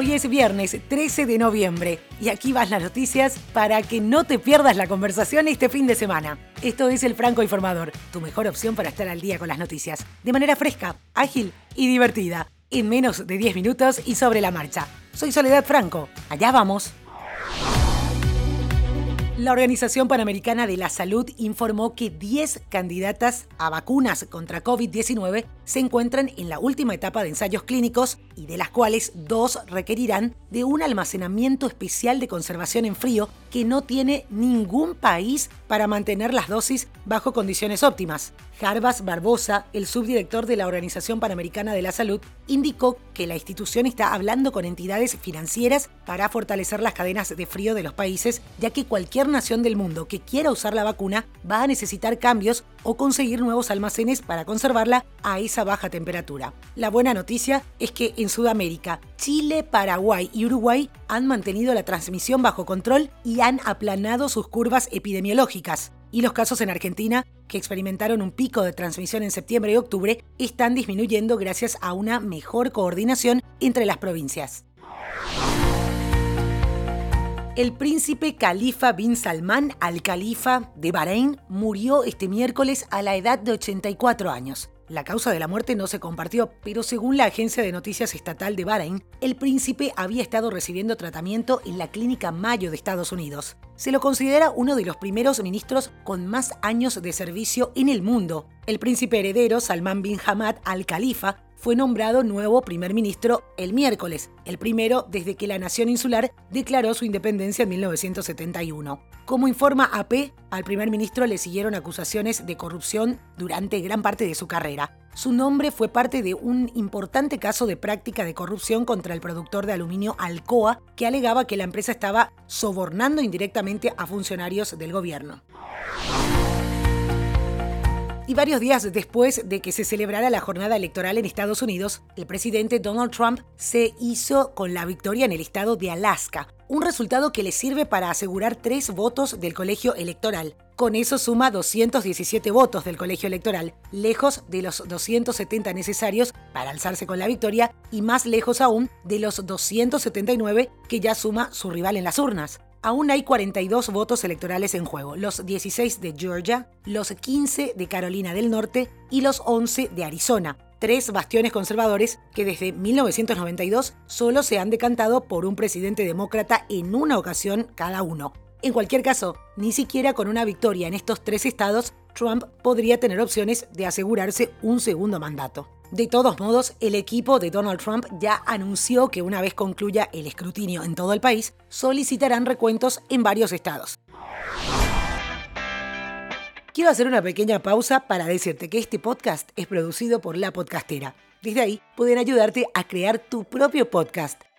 Hoy es viernes 13 de noviembre y aquí van las noticias para que no te pierdas la conversación este fin de semana. Esto es el Franco Informador, tu mejor opción para estar al día con las noticias, de manera fresca, ágil y divertida, en menos de 10 minutos y sobre la marcha. Soy Soledad Franco, allá vamos. La Organización Panamericana de la Salud informó que 10 candidatas a vacunas contra COVID-19 se encuentran en la última etapa de ensayos clínicos y de las cuales dos requerirán de un almacenamiento especial de conservación en frío que no tiene ningún país para mantener las dosis bajo condiciones óptimas. Jarbas Barbosa, el subdirector de la Organización Panamericana de la Salud, indicó que la institución está hablando con entidades financieras para fortalecer las cadenas de frío de los países, ya que cualquier nación del mundo que quiera usar la vacuna va a necesitar cambios o conseguir nuevos almacenes para conservarla a esa baja temperatura. La buena noticia es que en Sudamérica, Chile, Paraguay y Uruguay han mantenido la transmisión bajo control y han aplanado sus curvas epidemiológicas. Y los casos en Argentina, que experimentaron un pico de transmisión en septiembre y octubre, están disminuyendo gracias a una mejor coordinación entre las provincias. El príncipe Khalifa bin Salman al Khalifa de Bahrein murió este miércoles a la edad de 84 años. La causa de la muerte no se compartió, pero según la agencia de noticias estatal de Bahrein, el príncipe había estado recibiendo tratamiento en la clínica Mayo de Estados Unidos. Se lo considera uno de los primeros ministros con más años de servicio en el mundo. El príncipe heredero Salman bin Hamad al Khalifa fue nombrado nuevo primer ministro el miércoles, el primero desde que la nación insular declaró su independencia en 1971. Como informa AP, al primer ministro le siguieron acusaciones de corrupción durante gran parte de su carrera. Su nombre fue parte de un importante caso de práctica de corrupción contra el productor de aluminio Alcoa, que alegaba que la empresa estaba sobornando indirectamente a funcionarios del gobierno y varios días después de que se celebrara la jornada electoral en Estados Unidos, el presidente Donald Trump se hizo con la victoria en el estado de Alaska, un resultado que le sirve para asegurar tres votos del colegio electoral. Con eso suma 217 votos del colegio electoral, lejos de los 270 necesarios para alzarse con la victoria y más lejos aún de los 279 que ya suma su rival en las urnas aún hay 42 votos electorales en juego, los 16 de Georgia, los 15 de Carolina del Norte y los 11 de Arizona, tres bastiones conservadores que desde 1992 solo se han decantado por un presidente demócrata en una ocasión cada uno. En cualquier caso, ni siquiera con una victoria en estos tres estados, Trump podría tener opciones de asegurarse un segundo mandato. De todos modos, el equipo de Donald Trump ya anunció que una vez concluya el escrutinio en todo el país, solicitarán recuentos en varios estados. Quiero hacer una pequeña pausa para decirte que este podcast es producido por La Podcastera. Desde ahí pueden ayudarte a crear tu propio podcast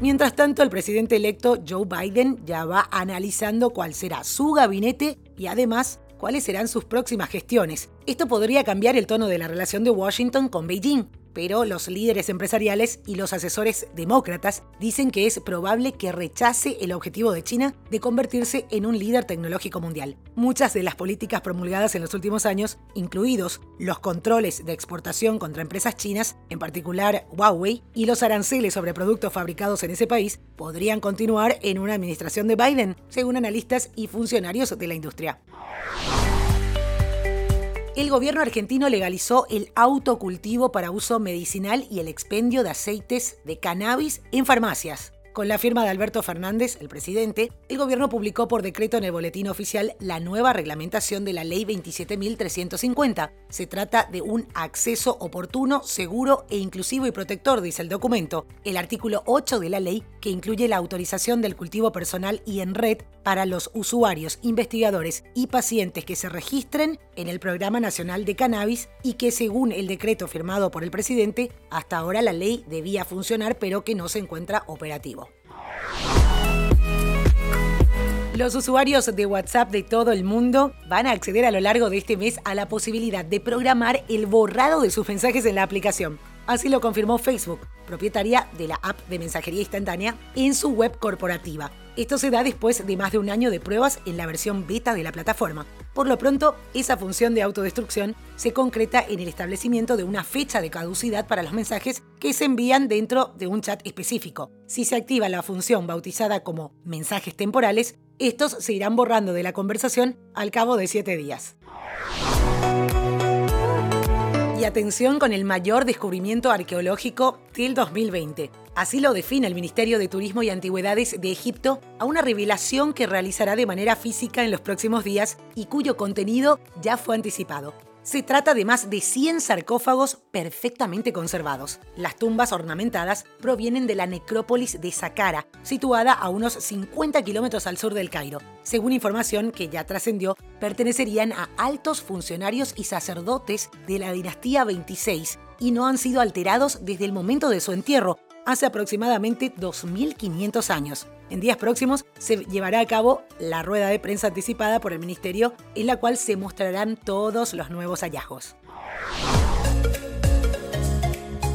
Mientras tanto, el presidente electo Joe Biden ya va analizando cuál será su gabinete y además cuáles serán sus próximas gestiones. Esto podría cambiar el tono de la relación de Washington con Beijing, pero los líderes empresariales y los asesores demócratas dicen que es probable que rechace el objetivo de China de convertirse en un líder tecnológico mundial. Muchas de las políticas promulgadas en los últimos años, incluidos los controles de exportación contra empresas chinas, en particular Huawei, y los aranceles sobre productos fabricados en ese país, podrían continuar en una administración de Biden, según analistas y funcionarios de la industria el gobierno argentino legalizó el autocultivo para uso medicinal y el expendio de aceites de cannabis en farmacias. Con la firma de Alberto Fernández, el presidente, el gobierno publicó por decreto en el boletín oficial la nueva reglamentación de la Ley 27.350. Se trata de un acceso oportuno, seguro e inclusivo y protector, dice el documento. El artículo 8 de la ley, que incluye la autorización del cultivo personal y en red para los usuarios, investigadores y pacientes que se registren en el Programa Nacional de Cannabis y que según el decreto firmado por el presidente, hasta ahora la ley debía funcionar pero que no se encuentra operativo. Los usuarios de WhatsApp de todo el mundo van a acceder a lo largo de este mes a la posibilidad de programar el borrado de sus mensajes en la aplicación. Así lo confirmó Facebook, propietaria de la app de mensajería instantánea, en su web corporativa. Esto se da después de más de un año de pruebas en la versión beta de la plataforma. Por lo pronto, esa función de autodestrucción se concreta en el establecimiento de una fecha de caducidad para los mensajes que se envían dentro de un chat específico. Si se activa la función bautizada como mensajes temporales, estos se irán borrando de la conversación al cabo de siete días. Y atención con el mayor descubrimiento arqueológico del 2020. Así lo define el Ministerio de Turismo y Antigüedades de Egipto a una revelación que realizará de manera física en los próximos días y cuyo contenido ya fue anticipado. Se trata de más de 100 sarcófagos perfectamente conservados. Las tumbas ornamentadas provienen de la necrópolis de Saqqara, situada a unos 50 kilómetros al sur del Cairo. Según información que ya trascendió, pertenecerían a altos funcionarios y sacerdotes de la dinastía 26 y no han sido alterados desde el momento de su entierro, hace aproximadamente 2.500 años. En días próximos se llevará a cabo la rueda de prensa anticipada por el Ministerio, en la cual se mostrarán todos los nuevos hallazgos.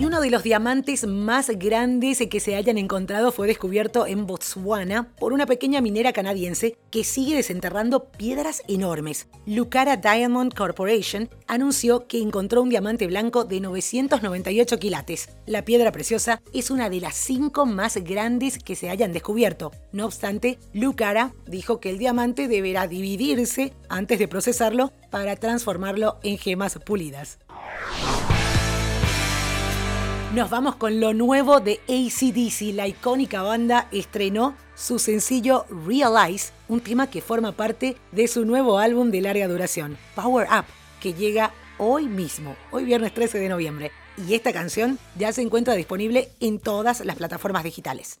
Y uno de los diamantes más grandes que se hayan encontrado fue descubierto en Botswana por una pequeña minera canadiense que sigue desenterrando piedras enormes. Lucara Diamond Corporation anunció que encontró un diamante blanco de 998 quilates. La piedra preciosa es una de las cinco más grandes que se hayan descubierto. No obstante, Lucara dijo que el diamante deberá dividirse antes de procesarlo para transformarlo en gemas pulidas. Nos vamos con lo nuevo de ACDC. La icónica banda estrenó su sencillo Realize, un tema que forma parte de su nuevo álbum de larga duración, Power Up, que llega hoy mismo, hoy viernes 13 de noviembre. Y esta canción ya se encuentra disponible en todas las plataformas digitales.